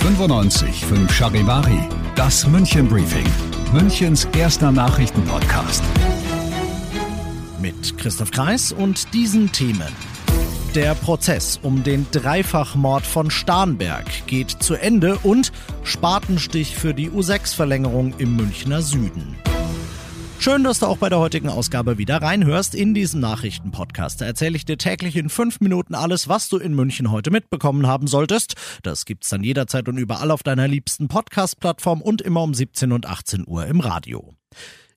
95 Charivari, das München Briefing, Münchens erster Nachrichtenpodcast. Mit Christoph Kreis und diesen Themen. Der Prozess um den Dreifachmord von Starnberg geht zu Ende und Spatenstich für die U6-Verlängerung im Münchner Süden. Schön, dass du auch bei der heutigen Ausgabe wieder reinhörst in diesem Nachrichtenpodcast. Da erzähle ich dir täglich in fünf Minuten alles, was du in München heute mitbekommen haben solltest. Das gibt's dann jederzeit und überall auf deiner liebsten Podcast-Plattform und immer um 17 und 18 Uhr im Radio.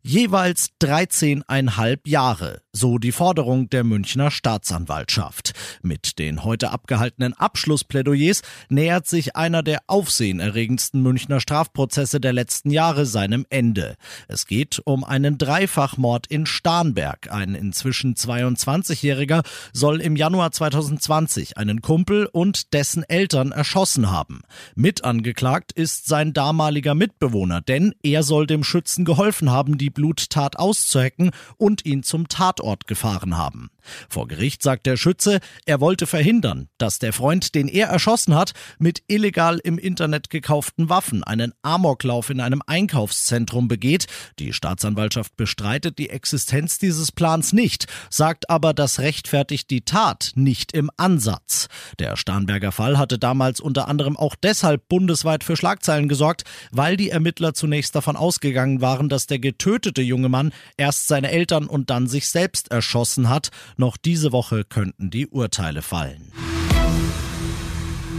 Jeweils 13,5 Jahre, so die Forderung der Münchner Staatsanwaltschaft. Mit den heute abgehaltenen Abschlussplädoyers nähert sich einer der aufsehenerregendsten Münchner Strafprozesse der letzten Jahre seinem Ende. Es geht um einen Dreifachmord in Starnberg. Ein inzwischen 22-Jähriger soll im Januar 2020 einen Kumpel und dessen Eltern erschossen haben. Mit angeklagt ist sein damaliger Mitbewohner, denn er soll dem Schützen geholfen haben, die Bluttat auszuhecken und ihn zum Tatort gefahren haben. Vor Gericht sagt der Schütze, er wollte verhindern, dass der Freund, den er erschossen hat, mit illegal im Internet gekauften Waffen einen Amoklauf in einem Einkaufszentrum begeht. Die Staatsanwaltschaft bestreitet die Existenz dieses Plans nicht, sagt aber, das rechtfertigt die Tat nicht im Ansatz. Der Starnberger Fall hatte damals unter anderem auch deshalb bundesweit für Schlagzeilen gesorgt, weil die Ermittler zunächst davon ausgegangen waren, dass der getötete junge Mann erst seine Eltern und dann sich selbst erschossen hat. Noch diese Woche könnten die Urteile fallen.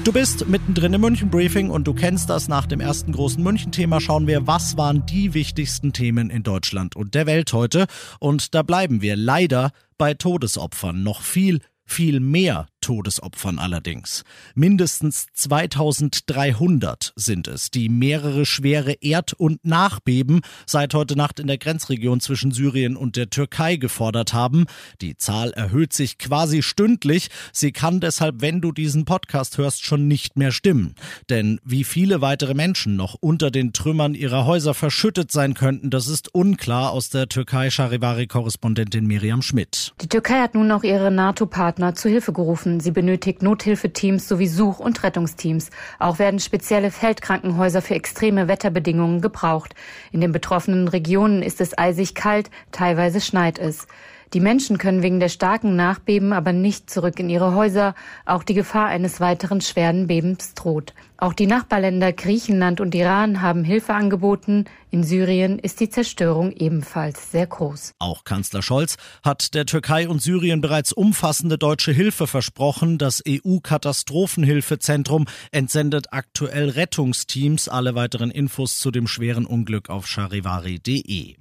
Du bist mittendrin im München Briefing und du kennst das. Nach dem ersten großen München-Thema schauen wir, was waren die wichtigsten Themen in Deutschland und der Welt heute. Und da bleiben wir leider bei Todesopfern. Noch viel, viel mehr Todesopfern allerdings. Mindestens 2300 sind es, die mehrere schwere Erd- und Nachbeben seit heute Nacht in der Grenzregion zwischen Syrien und der Türkei gefordert haben. Die Zahl erhöht sich quasi stündlich. Sie kann deshalb, wenn du diesen Podcast hörst, schon nicht mehr stimmen. Denn wie viele weitere Menschen noch unter den Trümmern ihrer Häuser verschüttet sein könnten, das ist unklar aus der Türkei Charivari-Korrespondentin Miriam Schmidt. Die Türkei hat nun auch ihre NATO-Partner zu Hilfe gerufen. Sie benötigt Nothilfeteams sowie Such- und Rettungsteams. Auch werden spezielle Feldkrankenhäuser für extreme Wetterbedingungen gebraucht. In den betroffenen Regionen ist es eisig kalt, teilweise schneit es. Die Menschen können wegen der starken Nachbeben aber nicht zurück in ihre Häuser. Auch die Gefahr eines weiteren schweren Bebens droht. Auch die Nachbarländer Griechenland und Iran haben Hilfe angeboten. In Syrien ist die Zerstörung ebenfalls sehr groß. Auch Kanzler Scholz hat der Türkei und Syrien bereits umfassende deutsche Hilfe versprochen. Das EU-Katastrophenhilfezentrum entsendet aktuell Rettungsteams. Alle weiteren Infos zu dem schweren Unglück auf charivari.de.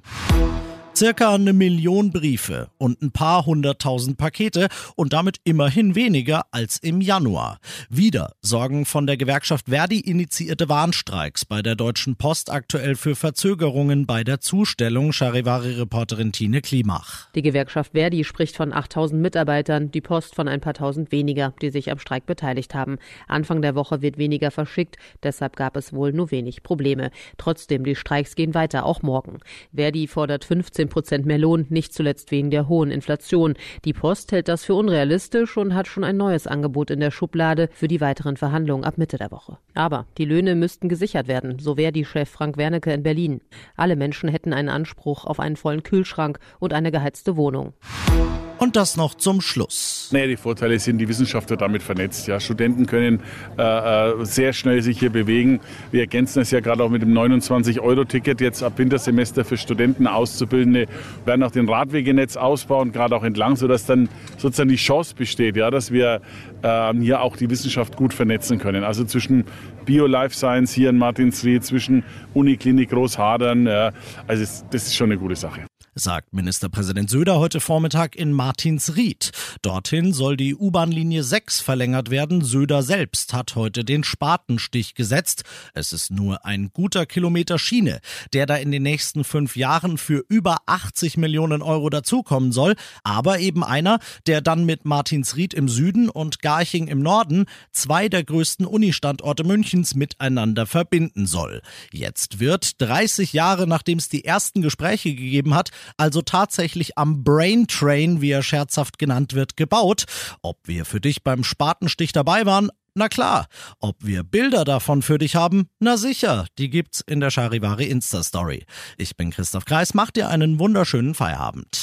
Circa eine Million Briefe und ein paar hunderttausend Pakete und damit immerhin weniger als im Januar. Wieder sorgen von der Gewerkschaft Verdi initiierte Warnstreiks bei der Deutschen Post aktuell für Verzögerungen bei der Zustellung, Charivari-Reporterin Tine Klimach. Die Gewerkschaft Verdi spricht von 8000 Mitarbeitern, die Post von ein paar tausend weniger, die sich am Streik beteiligt haben. Anfang der Woche wird weniger verschickt, deshalb gab es wohl nur wenig Probleme. Trotzdem, die Streiks gehen weiter, auch morgen. Verdi fordert 15 15 Prozent mehr Lohn, nicht zuletzt wegen der hohen Inflation. Die Post hält das für unrealistisch und hat schon ein neues Angebot in der Schublade für die weiteren Verhandlungen ab Mitte der Woche. Aber die Löhne müssten gesichert werden, so wäre die Chef Frank Wernicke in Berlin. Alle Menschen hätten einen Anspruch auf einen vollen Kühlschrank und eine geheizte Wohnung. Und das noch zum Schluss. Naja, die Vorteile sind, die Wissenschaft wird damit vernetzt. Ja. Studenten können äh, äh sehr schnell sich hier bewegen. Wir ergänzen es ja gerade auch mit dem 29-Euro-Ticket jetzt ab Wintersemester für Studenten, Auszubildende, werden auch den Radwegenetz ausbauen, gerade auch entlang, sodass dann sozusagen die Chance besteht, ja, dass wir äh, hier auch die Wissenschaft gut vernetzen können. Also zwischen Bio Life Science hier in Martinsried, zwischen Uniklinik Großhadern. Ja. Also das ist schon eine gute Sache sagt Ministerpräsident Söder heute Vormittag in Martinsried. Dorthin soll die U-Bahn-Linie 6 verlängert werden. Söder selbst hat heute den Spatenstich gesetzt. Es ist nur ein guter Kilometer Schiene, der da in den nächsten fünf Jahren für über 80 Millionen Euro dazukommen soll. Aber eben einer, der dann mit Martinsried im Süden und Garching im Norden zwei der größten Unistandorte Münchens miteinander verbinden soll. Jetzt wird, 30 Jahre nachdem es die ersten Gespräche gegeben hat, also tatsächlich am Brain Train, wie er scherzhaft genannt wird, gebaut. Ob wir für dich beim Spatenstich dabei waren, na klar. Ob wir Bilder davon für dich haben? Na sicher. Die gibt's in der Charivari Insta-Story. Ich bin Christoph Kreis. Mach dir einen wunderschönen Feierabend.